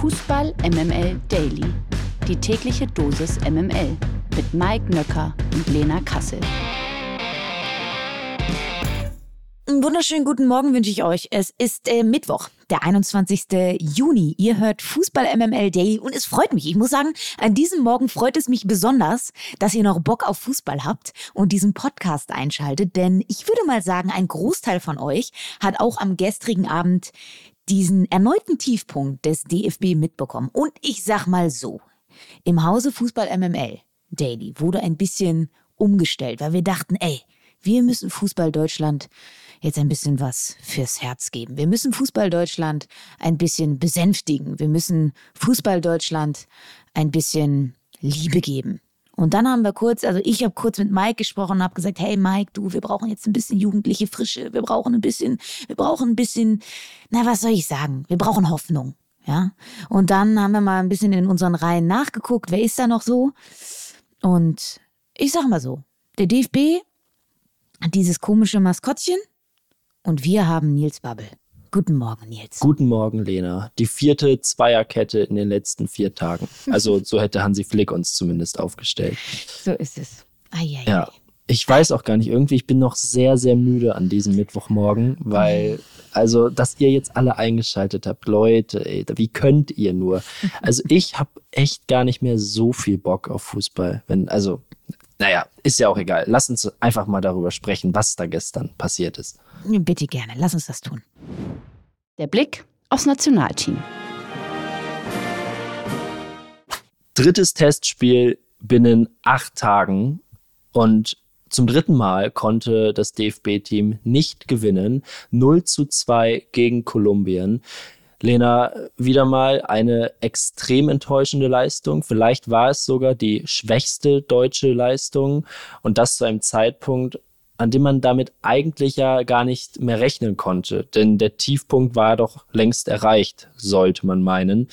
Fußball MML Daily. Die tägliche Dosis MML mit Mike Nöcker und Lena Kassel. Einen wunderschönen guten Morgen wünsche ich euch. Es ist äh, Mittwoch, der 21. Juni. Ihr hört Fußball MML Daily und es freut mich. Ich muss sagen, an diesem Morgen freut es mich besonders, dass ihr noch Bock auf Fußball habt und diesen Podcast einschaltet, denn ich würde mal sagen, ein Großteil von euch hat auch am gestrigen Abend diesen erneuten Tiefpunkt des DFB mitbekommen. Und ich sag mal so, im Hause Fußball MML Daily wurde ein bisschen umgestellt, weil wir dachten, ey, wir müssen Fußball Deutschland jetzt ein bisschen was fürs Herz geben. Wir müssen Fußball Deutschland ein bisschen besänftigen. Wir müssen Fußball Deutschland ein bisschen Liebe geben. Und dann haben wir kurz, also ich habe kurz mit Mike gesprochen und habe gesagt, hey Mike, du, wir brauchen jetzt ein bisschen jugendliche Frische, wir brauchen ein bisschen, wir brauchen ein bisschen, na was soll ich sagen, wir brauchen Hoffnung, ja. Und dann haben wir mal ein bisschen in unseren Reihen nachgeguckt, wer ist da noch so? Und ich sag mal so, der DFB hat dieses komische Maskottchen und wir haben Nils Babbel. Guten Morgen, Nils. Guten Morgen, Lena. Die vierte Zweierkette in den letzten vier Tagen. Also so hätte Hansi Flick uns zumindest aufgestellt. So ist es. Eieiei. Ja. Ich weiß auch gar nicht, irgendwie, ich bin noch sehr, sehr müde an diesem Mittwochmorgen, weil, also, dass ihr jetzt alle eingeschaltet habt, Leute, ey, wie könnt ihr nur? Also, ich habe echt gar nicht mehr so viel Bock auf Fußball. Wenn, also, naja, ist ja auch egal. Lass uns einfach mal darüber sprechen, was da gestern passiert ist. Bitte gerne, lass uns das tun. Der Blick aufs Nationalteam. Drittes Testspiel binnen acht Tagen und zum dritten Mal konnte das DFB-Team nicht gewinnen. 0 zu 2 gegen Kolumbien. Lena, wieder mal eine extrem enttäuschende Leistung. Vielleicht war es sogar die schwächste deutsche Leistung und das zu einem Zeitpunkt, an dem man damit eigentlich ja gar nicht mehr rechnen konnte. Denn der Tiefpunkt war doch längst erreicht, sollte man meinen.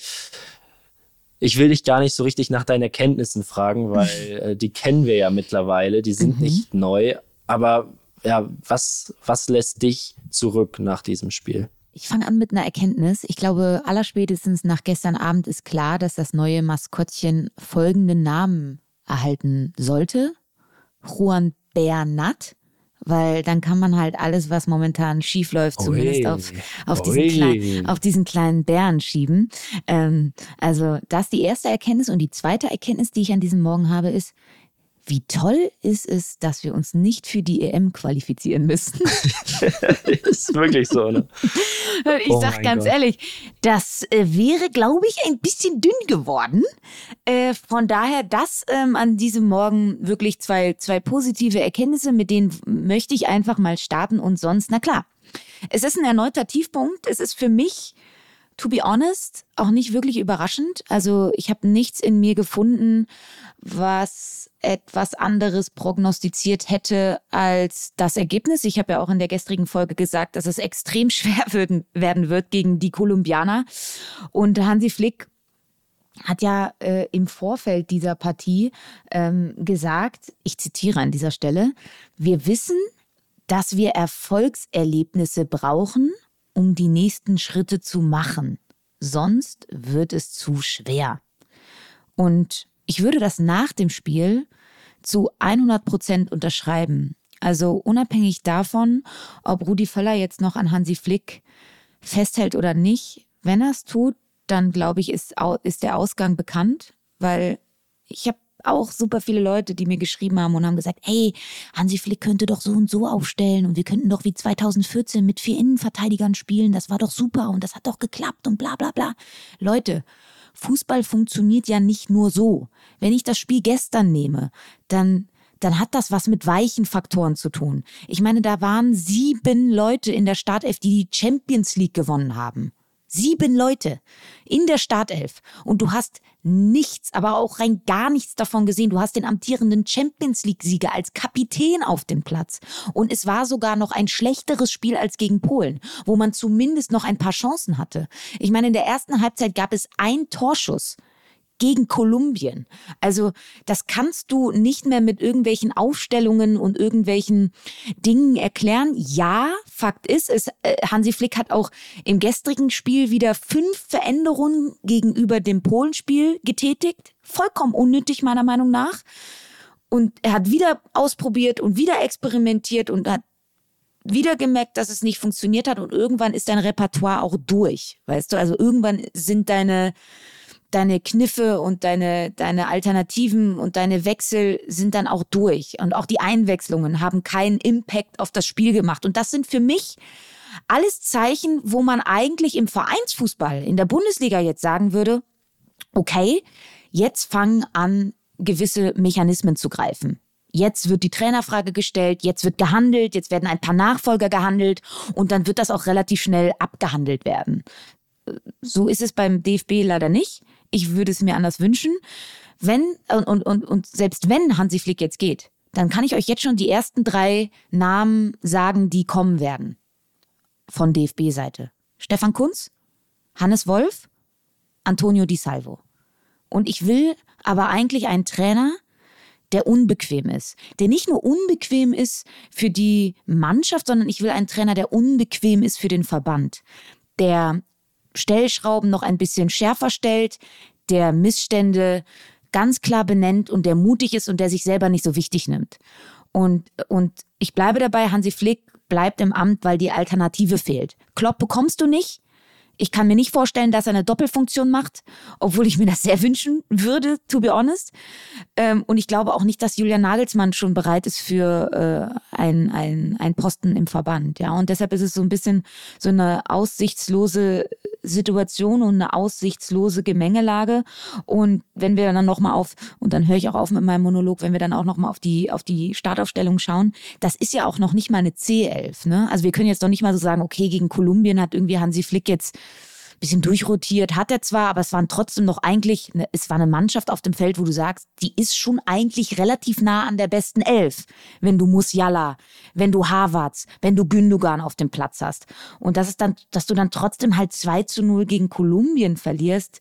Ich will dich gar nicht so richtig nach deinen Erkenntnissen fragen, weil äh, die kennen wir ja mittlerweile, die sind mhm. nicht neu. Aber ja, was, was lässt dich zurück nach diesem Spiel? Ich fange an mit einer Erkenntnis. Ich glaube, allerspätestens nach gestern Abend ist klar, dass das neue Maskottchen folgenden Namen erhalten sollte. Juan Bernat weil dann kann man halt alles, was momentan schief läuft, zumindest auf, auf, diesen klein, auf diesen kleinen Bären schieben. Ähm, also das ist die erste Erkenntnis. Und die zweite Erkenntnis, die ich an diesem Morgen habe, ist, wie toll ist es, dass wir uns nicht für die EM qualifizieren müssen? ist wirklich so, ne? Ich oh sag ganz Gott. ehrlich, das äh, wäre, glaube ich, ein bisschen dünn geworden. Äh, von daher, das ähm, an diesem Morgen wirklich zwei, zwei positive Erkenntnisse, mit denen möchte ich einfach mal starten und sonst, na klar. Es ist ein erneuter Tiefpunkt. Es ist für mich to be honest, auch nicht wirklich überraschend. Also ich habe nichts in mir gefunden, was etwas anderes prognostiziert hätte als das Ergebnis. Ich habe ja auch in der gestrigen Folge gesagt, dass es extrem schwer werden wird gegen die Kolumbianer. Und Hansi Flick hat ja äh, im Vorfeld dieser Partie ähm, gesagt, ich zitiere an dieser Stelle, wir wissen, dass wir Erfolgserlebnisse brauchen, um die nächsten Schritte zu machen. Sonst wird es zu schwer. Und ich würde das nach dem Spiel zu 100 Prozent unterschreiben. Also unabhängig davon, ob Rudi Völler jetzt noch an Hansi Flick festhält oder nicht, wenn er es tut, dann glaube ich, ist, ist der Ausgang bekannt, weil ich habe auch super viele Leute, die mir geschrieben haben und haben gesagt, hey, Hansi Flick könnte doch so und so aufstellen und wir könnten doch wie 2014 mit vier Innenverteidigern spielen, das war doch super und das hat doch geklappt und bla bla bla. Leute, Fußball funktioniert ja nicht nur so. Wenn ich das Spiel gestern nehme, dann dann hat das was mit weichen Faktoren zu tun. Ich meine, da waren sieben Leute in der Startelf, die die Champions League gewonnen haben. Sieben Leute in der Startelf. Und du hast nichts, aber auch rein gar nichts davon gesehen. Du hast den amtierenden Champions League-Sieger als Kapitän auf dem Platz. Und es war sogar noch ein schlechteres Spiel als gegen Polen, wo man zumindest noch ein paar Chancen hatte. Ich meine, in der ersten Halbzeit gab es einen Torschuss gegen Kolumbien. Also das kannst du nicht mehr mit irgendwelchen Aufstellungen und irgendwelchen Dingen erklären. Ja, Fakt ist, es, äh, Hansi Flick hat auch im gestrigen Spiel wieder fünf Veränderungen gegenüber dem Polenspiel getätigt. Vollkommen unnötig meiner Meinung nach. Und er hat wieder ausprobiert und wieder experimentiert und hat wieder gemerkt, dass es nicht funktioniert hat und irgendwann ist dein Repertoire auch durch, weißt du? Also irgendwann sind deine deine Kniffe und deine, deine Alternativen und deine Wechsel sind dann auch durch. Und auch die Einwechslungen haben keinen Impact auf das Spiel gemacht. Und das sind für mich alles Zeichen, wo man eigentlich im Vereinsfußball in der Bundesliga jetzt sagen würde, okay, jetzt fangen an, gewisse Mechanismen zu greifen. Jetzt wird die Trainerfrage gestellt, jetzt wird gehandelt, jetzt werden ein paar Nachfolger gehandelt und dann wird das auch relativ schnell abgehandelt werden. So ist es beim DFB leider nicht. Ich würde es mir anders wünschen. Wenn, und, und, und selbst wenn Hansi Flick jetzt geht, dann kann ich euch jetzt schon die ersten drei Namen sagen, die kommen werden. Von DFB-Seite. Stefan Kunz, Hannes Wolf, Antonio Di Salvo. Und ich will aber eigentlich einen Trainer, der unbequem ist. Der nicht nur unbequem ist für die Mannschaft, sondern ich will einen Trainer, der unbequem ist für den Verband. Der Stellschrauben noch ein bisschen schärfer stellt, der Missstände ganz klar benennt und der mutig ist und der sich selber nicht so wichtig nimmt. Und, und ich bleibe dabei, Hansi Flick bleibt im Amt, weil die Alternative fehlt. Klopp bekommst du nicht, ich kann mir nicht vorstellen, dass er eine Doppelfunktion macht, obwohl ich mir das sehr wünschen würde, to be honest. Ähm, und ich glaube auch nicht, dass Julian Nagelsmann schon bereit ist für äh, ein, ein, ein Posten im Verband. Ja, und deshalb ist es so ein bisschen so eine aussichtslose Situation und eine aussichtslose Gemengelage. Und wenn wir dann nochmal auf, und dann höre ich auch auf mit meinem Monolog, wenn wir dann auch nochmal auf die, auf die Startaufstellung schauen, das ist ja auch noch nicht mal eine C11. Ne? Also wir können jetzt doch nicht mal so sagen, okay, gegen Kolumbien hat irgendwie Hansi Flick jetzt bisschen durchrotiert, hat er zwar, aber es waren trotzdem noch eigentlich, ne, es war eine Mannschaft auf dem Feld, wo du sagst, die ist schon eigentlich relativ nah an der besten Elf, wenn du Musiala, wenn du Havertz, wenn du Gündogan auf dem Platz hast. Und das ist dann, dass du dann trotzdem halt 2 zu 0 gegen Kolumbien verlierst,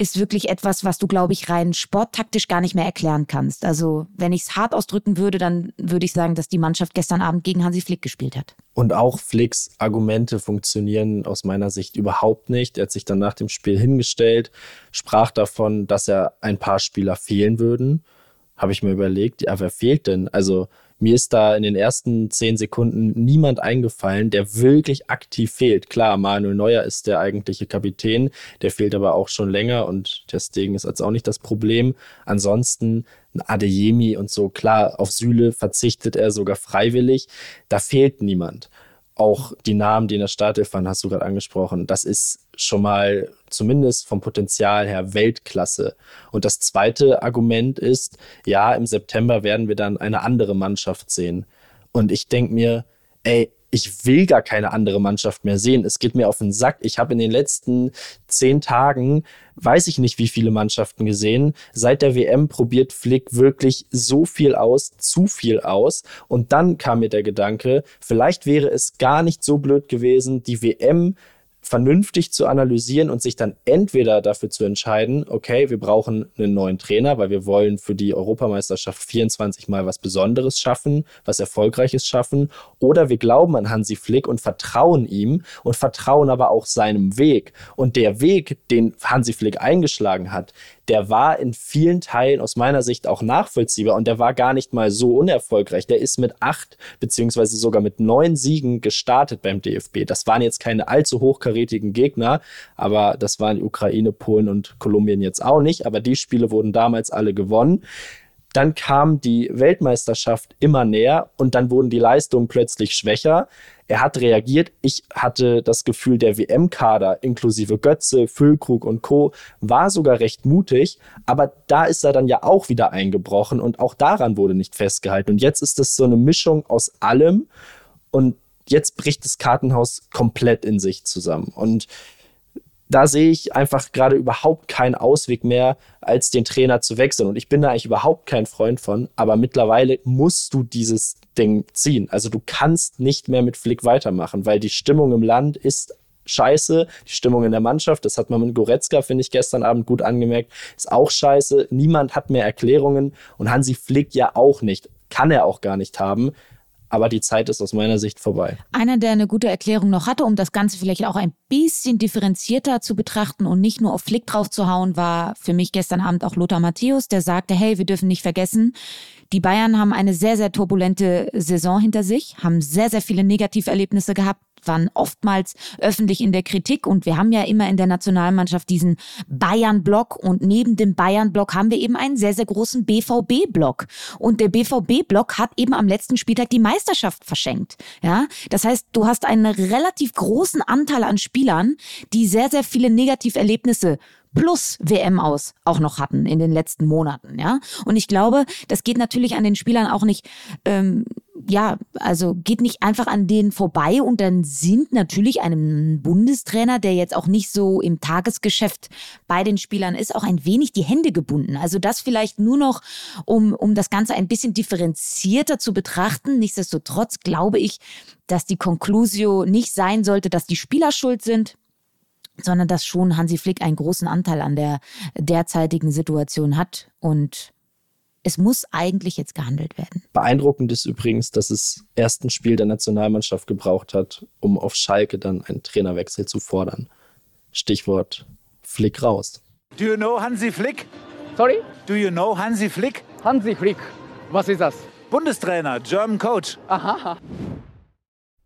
ist wirklich etwas, was du, glaube ich, rein sporttaktisch gar nicht mehr erklären kannst. Also, wenn ich es hart ausdrücken würde, dann würde ich sagen, dass die Mannschaft gestern Abend gegen Hansi Flick gespielt hat. Und auch Flicks Argumente funktionieren aus meiner Sicht überhaupt nicht. Er hat sich dann nach dem Spiel hingestellt, sprach davon, dass er ein paar Spieler fehlen würden. Habe ich mir überlegt, ja, wer fehlt denn? Also, mir ist da in den ersten zehn Sekunden niemand eingefallen, der wirklich aktiv fehlt. Klar, Manuel Neuer ist der eigentliche Kapitän, der fehlt aber auch schon länger und deswegen ist jetzt auch nicht das Problem. Ansonsten Adeyemi und so, klar, auf Süle verzichtet er sogar freiwillig. Da fehlt niemand auch die Namen, die in der Startelf waren, hast du gerade angesprochen. Das ist schon mal zumindest vom Potenzial her Weltklasse. Und das zweite Argument ist, ja, im September werden wir dann eine andere Mannschaft sehen. Und ich denke mir, ey, ich will gar keine andere Mannschaft mehr sehen. Es geht mir auf den Sack. Ich habe in den letzten zehn Tagen, weiß ich nicht, wie viele Mannschaften gesehen. Seit der WM probiert Flick wirklich so viel aus, zu viel aus. Und dann kam mir der Gedanke, vielleicht wäre es gar nicht so blöd gewesen, die WM vernünftig zu analysieren und sich dann entweder dafür zu entscheiden, okay, wir brauchen einen neuen Trainer, weil wir wollen für die Europameisterschaft 24 mal was Besonderes schaffen, was Erfolgreiches schaffen, oder wir glauben an Hansi Flick und vertrauen ihm und vertrauen aber auch seinem Weg. Und der Weg, den Hansi Flick eingeschlagen hat, der war in vielen Teilen aus meiner Sicht auch nachvollziehbar und der war gar nicht mal so unerfolgreich. Der ist mit acht beziehungsweise sogar mit neun Siegen gestartet beim DFB. Das waren jetzt keine allzu hochkarätigen Gegner, aber das waren Ukraine, Polen und Kolumbien jetzt auch nicht. Aber die Spiele wurden damals alle gewonnen. Dann kam die Weltmeisterschaft immer näher und dann wurden die Leistungen plötzlich schwächer. Er hat reagiert. Ich hatte das Gefühl, der WM-Kader inklusive Götze, Füllkrug und Co. war sogar recht mutig, aber da ist er dann ja auch wieder eingebrochen und auch daran wurde nicht festgehalten. Und jetzt ist es so eine Mischung aus allem und jetzt bricht das Kartenhaus komplett in sich zusammen. Und da sehe ich einfach gerade überhaupt keinen Ausweg mehr, als den Trainer zu wechseln. Und ich bin da eigentlich überhaupt kein Freund von, aber mittlerweile musst du dieses Ding ziehen. Also du kannst nicht mehr mit Flick weitermachen, weil die Stimmung im Land ist scheiße. Die Stimmung in der Mannschaft, das hat man mit Goretzka, finde ich, gestern Abend gut angemerkt, ist auch scheiße. Niemand hat mehr Erklärungen und Hansi Flick ja auch nicht. Kann er auch gar nicht haben. Aber die Zeit ist aus meiner Sicht vorbei. Einer, der eine gute Erklärung noch hatte, um das Ganze vielleicht auch ein bisschen differenzierter zu betrachten und nicht nur auf Flick drauf zu hauen, war für mich gestern Abend auch Lothar Matthäus, der sagte, hey, wir dürfen nicht vergessen, die Bayern haben eine sehr, sehr turbulente Saison hinter sich, haben sehr, sehr viele Negativerlebnisse gehabt, waren oftmals öffentlich in der Kritik und wir haben ja immer in der Nationalmannschaft diesen Bayern-Block und neben dem Bayern-Block haben wir eben einen sehr, sehr großen BVB-Block. Und der BVB-Block hat eben am letzten Spieltag die Meisterschaft verschenkt. Ja, das heißt, du hast einen relativ großen Anteil an Spielern, die sehr, sehr viele Negativerlebnisse plus WM aus auch noch hatten in den letzten Monaten, ja. Und ich glaube, das geht natürlich an den Spielern auch nicht, ähm, ja, also geht nicht einfach an denen vorbei und dann sind natürlich einem Bundestrainer, der jetzt auch nicht so im Tagesgeschäft bei den Spielern ist, auch ein wenig die Hände gebunden. Also das vielleicht nur noch, um, um das Ganze ein bisschen differenzierter zu betrachten. Nichtsdestotrotz glaube ich, dass die Conclusio nicht sein sollte, dass die Spieler schuld sind, sondern dass schon Hansi Flick einen großen Anteil an der derzeitigen Situation hat und es muss eigentlich jetzt gehandelt werden. Beeindruckend ist übrigens, dass es erst ein Spiel der Nationalmannschaft gebraucht hat, um auf Schalke dann einen Trainerwechsel zu fordern. Stichwort Flick raus. Do you know Hansi Flick? Sorry? Do you know Hansi Flick? Hansi Flick. Was ist das? Bundestrainer, German Coach. Aha.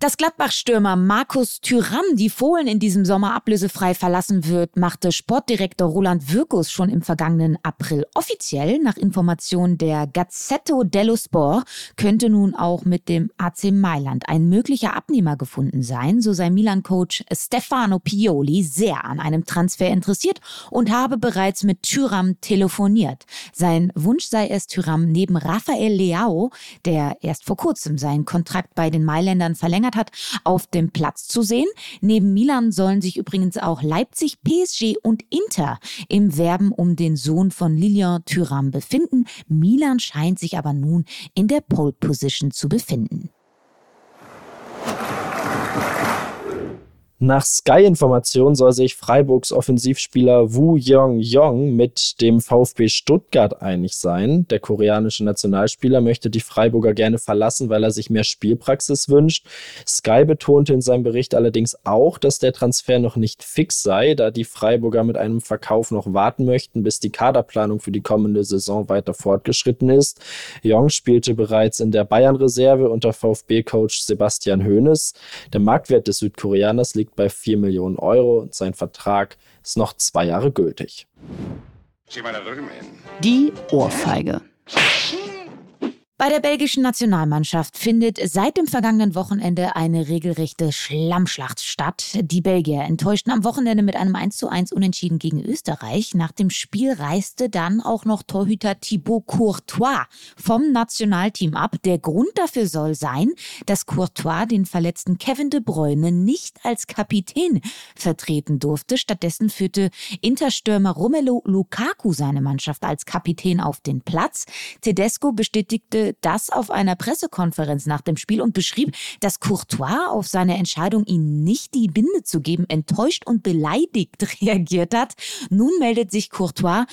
Dass Gladbach-Stürmer Markus Thüram die Fohlen in diesem Sommer ablösefrei verlassen wird, machte Sportdirektor Roland Wirkus schon im vergangenen April offiziell. Nach Informationen der Gazzetto dello Sport könnte nun auch mit dem AC Mailand ein möglicher Abnehmer gefunden sein. So sei Milan-Coach Stefano Pioli sehr an einem Transfer interessiert und habe bereits mit Thüram telefoniert. Sein Wunsch sei es, Thüram neben Rafael Leao, der erst vor kurzem seinen Kontrakt bei den Mailändern verlängert verlängert hat, auf dem Platz zu sehen. Neben Milan sollen sich übrigens auch Leipzig, PSG und Inter im Werben um den Sohn von Lilian Thuram befinden. Milan scheint sich aber nun in der Pole Position zu befinden. Nach Sky-Informationen soll sich Freiburgs Offensivspieler Wu Yong-Yong mit dem VfB Stuttgart einig sein. Der koreanische Nationalspieler möchte die Freiburger gerne verlassen, weil er sich mehr Spielpraxis wünscht. Sky betonte in seinem Bericht allerdings auch, dass der Transfer noch nicht fix sei, da die Freiburger mit einem Verkauf noch warten möchten, bis die Kaderplanung für die kommende Saison weiter fortgeschritten ist. Yong spielte bereits in der Bayern-Reserve unter VfB-Coach Sebastian Hoeneß. Der Marktwert des Südkoreaners liegt liegt bei 4 Millionen Euro und sein Vertrag ist noch zwei Jahre gültig. Die Ohrfeige. Bei der belgischen Nationalmannschaft findet seit dem vergangenen Wochenende eine regelrechte Schlammschlacht statt. Die Belgier enttäuschten am Wochenende mit einem 1:1 Unentschieden gegen Österreich. Nach dem Spiel reiste dann auch noch Torhüter Thibaut Courtois vom Nationalteam ab. Der Grund dafür soll sein, dass Courtois den verletzten Kevin de Bruyne nicht als Kapitän vertreten durfte. Stattdessen führte Interstürmer Romelu Lukaku seine Mannschaft als Kapitän auf den Platz. Tedesco bestätigte das auf einer Pressekonferenz nach dem Spiel und beschrieb, dass Courtois auf seine Entscheidung, ihn nicht die Binde zu geben, enttäuscht und beleidigt reagiert hat. Nun meldet sich Courtois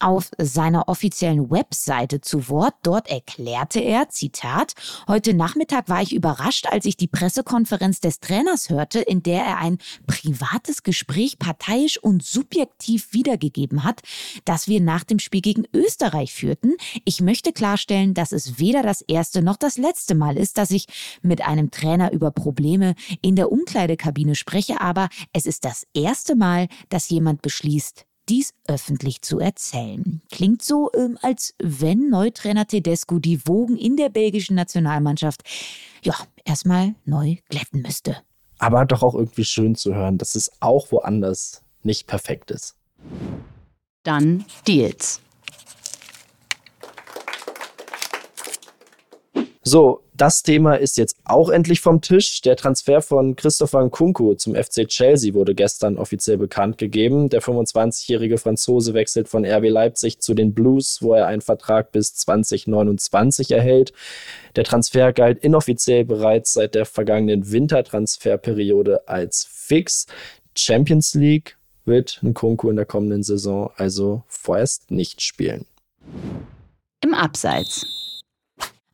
auf seiner offiziellen Webseite zu Wort. Dort erklärte er, Zitat, heute Nachmittag war ich überrascht, als ich die Pressekonferenz des Trainers hörte, in der er ein privates Gespräch parteiisch und subjektiv wiedergegeben hat, das wir nach dem Spiel gegen Österreich führten. Ich möchte klarstellen, dass es weder das erste noch das letzte Mal ist, dass ich mit einem Trainer über Probleme in der Umkleidekabine spreche, aber es ist das erste Mal, dass jemand beschließt, dies öffentlich zu erzählen. Klingt so, ähm, als wenn Neutrainer Tedesco die Wogen in der belgischen Nationalmannschaft ja erstmal neu glätten müsste. Aber doch auch irgendwie schön zu hören, dass es auch woanders nicht perfekt ist. Dann Deals. So, das Thema ist jetzt auch endlich vom Tisch. Der Transfer von Christopher Nkunku zum FC Chelsea wurde gestern offiziell bekannt gegeben. Der 25-jährige Franzose wechselt von RB Leipzig zu den Blues, wo er einen Vertrag bis 2029 erhält. Der Transfer galt inoffiziell bereits seit der vergangenen Wintertransferperiode als fix. Champions League wird Nkunku in der kommenden Saison also vorerst nicht spielen. Im Abseits.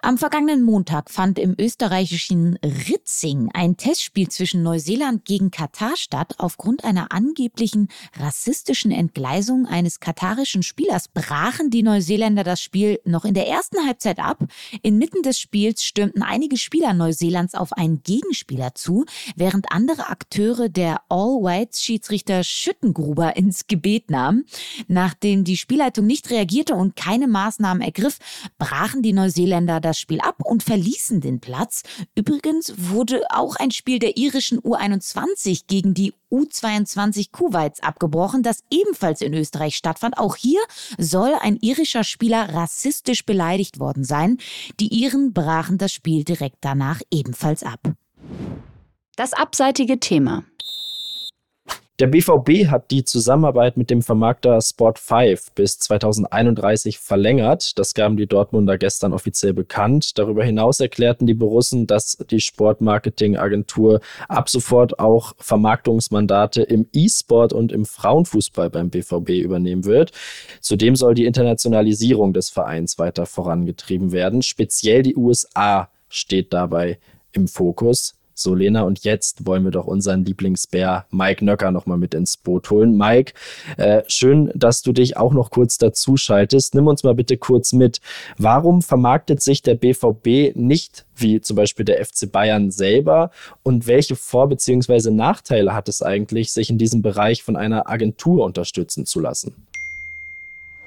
Am vergangenen Montag fand im österreichischen Ritzing ein Testspiel zwischen Neuseeland gegen Katar statt. Aufgrund einer angeblichen rassistischen Entgleisung eines katarischen Spielers brachen die Neuseeländer das Spiel noch in der ersten Halbzeit ab. Inmitten des Spiels stürmten einige Spieler Neuseelands auf einen Gegenspieler zu, während andere Akteure der All-Whites-Schiedsrichter Schüttengruber ins Gebet nahmen. Nachdem die Spielleitung nicht reagierte und keine Maßnahmen ergriff, brachen die Neuseeländer das das Spiel ab und verließen den Platz. Übrigens wurde auch ein Spiel der irischen U21 gegen die U22 Kuwaits abgebrochen, das ebenfalls in Österreich stattfand. Auch hier soll ein irischer Spieler rassistisch beleidigt worden sein. Die Iren brachen das Spiel direkt danach ebenfalls ab. Das abseitige Thema. Der BVB hat die Zusammenarbeit mit dem Vermarkter Sport5 bis 2031 verlängert. Das gaben die Dortmunder gestern offiziell bekannt. Darüber hinaus erklärten die Borussen, dass die Sportmarketingagentur ab sofort auch Vermarktungsmandate im E-Sport und im Frauenfußball beim BVB übernehmen wird. Zudem soll die Internationalisierung des Vereins weiter vorangetrieben werden. Speziell die USA steht dabei im Fokus. So, Lena, und jetzt wollen wir doch unseren Lieblingsbär Mike Nöcker nochmal mit ins Boot holen. Mike, äh, schön, dass du dich auch noch kurz dazu schaltest. Nimm uns mal bitte kurz mit. Warum vermarktet sich der BVB nicht wie zum Beispiel der FC Bayern selber? Und welche Vor- bzw. Nachteile hat es eigentlich, sich in diesem Bereich von einer Agentur unterstützen zu lassen?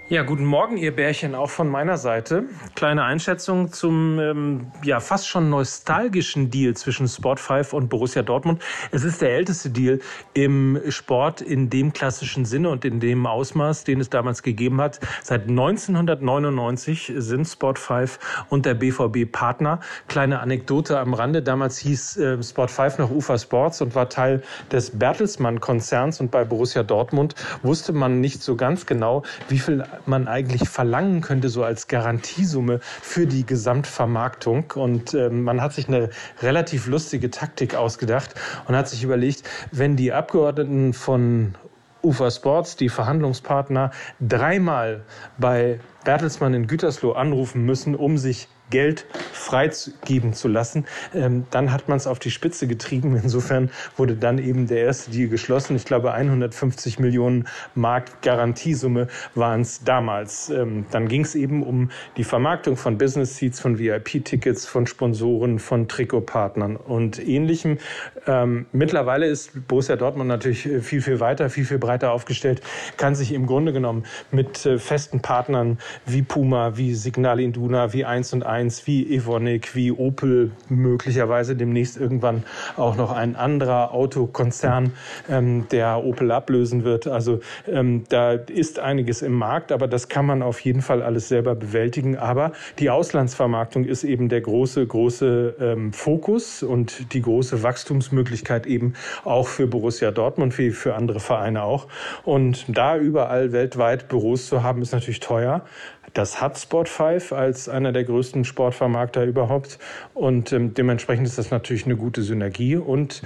Ja, guten Morgen, ihr Bärchen, auch von meiner Seite. Kleine Einschätzung zum ähm, ja fast schon nostalgischen Deal zwischen Sport5 und Borussia Dortmund. Es ist der älteste Deal im Sport in dem klassischen Sinne und in dem Ausmaß, den es damals gegeben hat. Seit 1999 sind Sport5 und der BVB Partner. Kleine Anekdote am Rande. Damals hieß äh, Sport5 noch UFA Sports und war Teil des Bertelsmann-Konzerns und bei Borussia Dortmund wusste man nicht so ganz genau, wie viel man eigentlich verlangen könnte, so als Garantiesumme für die Gesamtvermarktung. Und äh, man hat sich eine relativ lustige Taktik ausgedacht und hat sich überlegt, wenn die Abgeordneten von UFA Sports, die Verhandlungspartner, dreimal bei Bertelsmann in Gütersloh anrufen müssen, um sich Geld freigeben zu lassen. Ähm, dann hat man es auf die Spitze getrieben. Insofern wurde dann eben der erste Deal geschlossen. Ich glaube, 150 Millionen Mark Garantiesumme waren es damals. Ähm, dann ging es eben um die Vermarktung von Business Seats, von VIP-Tickets, von Sponsoren, von Trikotpartnern und ähnlichem. Ähm, mittlerweile ist Borussia Dortmund natürlich äh, viel, viel weiter, viel, viel breiter aufgestellt, kann sich im Grunde genommen mit äh, festen Partnern wie Puma, wie Signal Induna, wie 1 und 1 1 wie Evonik, wie Opel, möglicherweise demnächst irgendwann auch noch ein anderer Autokonzern, ähm, der Opel ablösen wird. Also ähm, da ist einiges im Markt, aber das kann man auf jeden Fall alles selber bewältigen. Aber die Auslandsvermarktung ist eben der große, große ähm, Fokus und die große Wachstumsmöglichkeit eben auch für Borussia Dortmund wie für andere Vereine auch. Und da überall weltweit Büros zu haben, ist natürlich teuer. Das hat Sport5 als einer der größten Sportvermarkter überhaupt. Und ähm, dementsprechend ist das natürlich eine gute Synergie. Und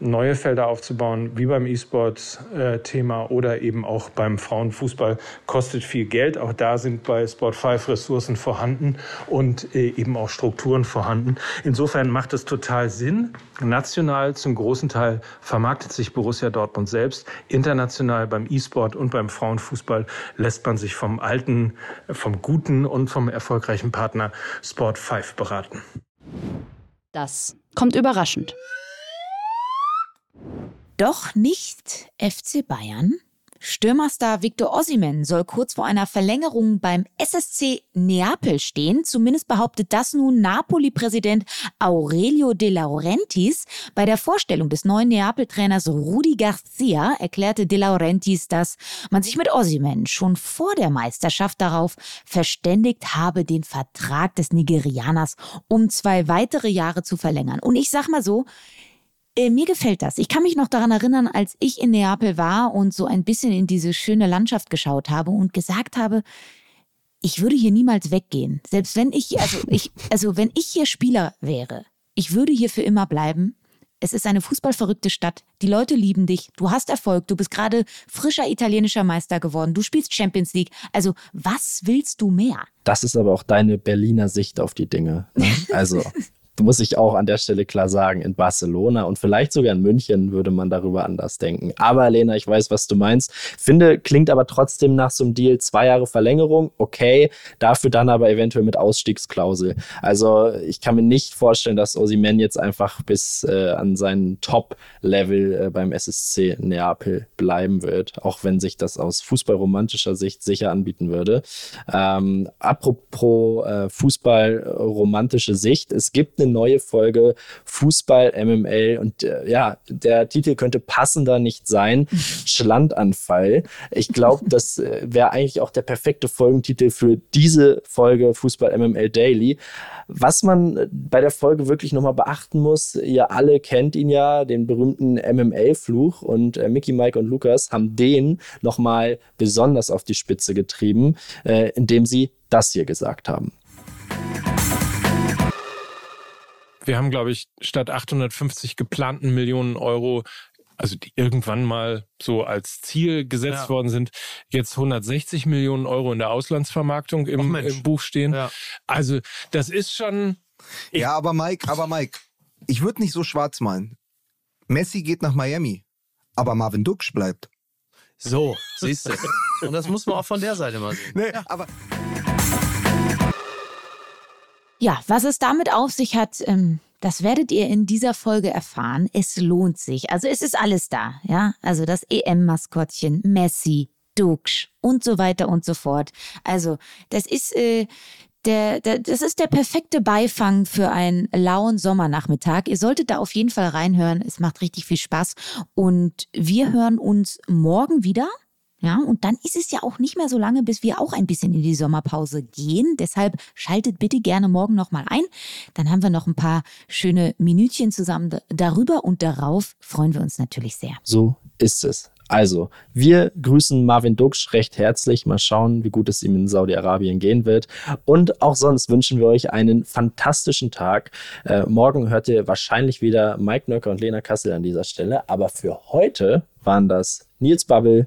neue Felder aufzubauen, wie beim E-Sport-Thema oder eben auch beim Frauenfußball, kostet viel Geld. Auch da sind bei Sport5 Ressourcen vorhanden und äh, eben auch Strukturen vorhanden. Insofern macht es total Sinn. National zum großen Teil vermarktet sich Borussia Dortmund selbst. International beim E-Sport und beim Frauenfußball lässt man sich vom alten, vom guten und vom erfolgreichen Partner Sport5 beraten. Das kommt überraschend. Doch nicht FC Bayern. Stürmerstar Victor Ossimen soll kurz vor einer Verlängerung beim SSC Neapel stehen. Zumindest behauptet das nun Napoli-Präsident Aurelio De Laurentiis. Bei der Vorstellung des neuen Neapel-Trainers Rudi Garcia erklärte De Laurentiis, dass man sich mit Ossimen schon vor der Meisterschaft darauf verständigt habe, den Vertrag des Nigerianers um zwei weitere Jahre zu verlängern. Und ich sag mal so, äh, mir gefällt das. Ich kann mich noch daran erinnern, als ich in Neapel war und so ein bisschen in diese schöne Landschaft geschaut habe und gesagt habe, ich würde hier niemals weggehen. Selbst wenn ich, also ich, also wenn ich hier Spieler wäre, ich würde hier für immer bleiben. Es ist eine fußballverrückte Stadt. Die Leute lieben dich. Du hast Erfolg. Du bist gerade frischer italienischer Meister geworden. Du spielst Champions League. Also, was willst du mehr? Das ist aber auch deine Berliner Sicht auf die Dinge. Ne? Also, muss ich auch an der Stelle klar sagen, in Barcelona und vielleicht sogar in München würde man darüber anders denken. Aber Lena, ich weiß, was du meinst. Finde, klingt aber trotzdem nach so einem Deal zwei Jahre Verlängerung, okay, dafür dann aber eventuell mit Ausstiegsklausel. Also ich kann mir nicht vorstellen, dass Osimen jetzt einfach bis äh, an seinen Top-Level äh, beim SSC Neapel bleiben wird, auch wenn sich das aus fußballromantischer Sicht sicher anbieten würde. Ähm, apropos äh, fußballromantische Sicht, es gibt eine neue Folge Fußball MML und äh, ja, der Titel könnte passender nicht sein. Schlandanfall. Ich glaube, das äh, wäre eigentlich auch der perfekte Folgentitel für diese Folge Fußball MML Daily. Was man äh, bei der Folge wirklich nochmal beachten muss, ihr alle kennt ihn ja, den berühmten MML-Fluch und äh, Mickey, Mike und Lukas haben den nochmal besonders auf die Spitze getrieben, äh, indem sie das hier gesagt haben. Wir haben, glaube ich, statt 850 geplanten Millionen Euro also die irgendwann mal so als Ziel gesetzt ja. worden sind, jetzt 160 Millionen Euro in der Auslandsvermarktung im, im Buch stehen. Ja. Also das ist schon. Ja, aber Mike, aber Mike, ich würde nicht so schwarz malen. Messi geht nach Miami, aber Marvin Duksch bleibt. So, siehst du. Und das muss man auch von der Seite mal sehen. Nee, aber ja, was es damit auf sich hat, ähm, das werdet ihr in dieser Folge erfahren. Es lohnt sich. Also es ist alles da, ja. Also das EM-Maskottchen, Messi, Duksch und so weiter und so fort. Also das ist äh, der, der, das ist der perfekte Beifang für einen lauen Sommernachmittag. Ihr solltet da auf jeden Fall reinhören. Es macht richtig viel Spaß. Und wir hören uns morgen wieder. Ja, und dann ist es ja auch nicht mehr so lange, bis wir auch ein bisschen in die Sommerpause gehen. Deshalb schaltet bitte gerne morgen nochmal ein. Dann haben wir noch ein paar schöne Minütchen zusammen darüber und darauf freuen wir uns natürlich sehr. So ist es. Also, wir grüßen Marvin Duksch recht herzlich. Mal schauen, wie gut es ihm in Saudi-Arabien gehen wird. Und auch sonst wünschen wir euch einen fantastischen Tag. Äh, morgen hört ihr wahrscheinlich wieder Mike Nöcker und Lena Kassel an dieser Stelle. Aber für heute waren das Nils Babbel.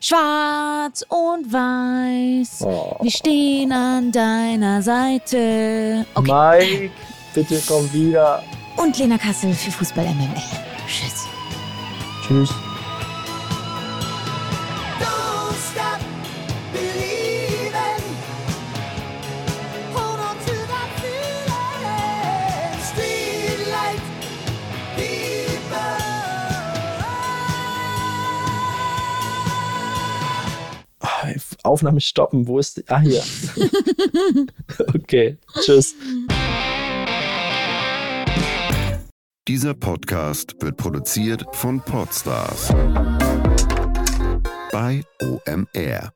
Schwarz und weiß. Oh. Wir stehen an deiner Seite. Okay. Mike, bitte komm wieder. Und Lena Kassel für Fußball MML. Tschüss. Tschüss. Aufnahme stoppen. Wo ist die? Ah, hier. okay, tschüss. Dieser Podcast wird produziert von Podstars bei OMR.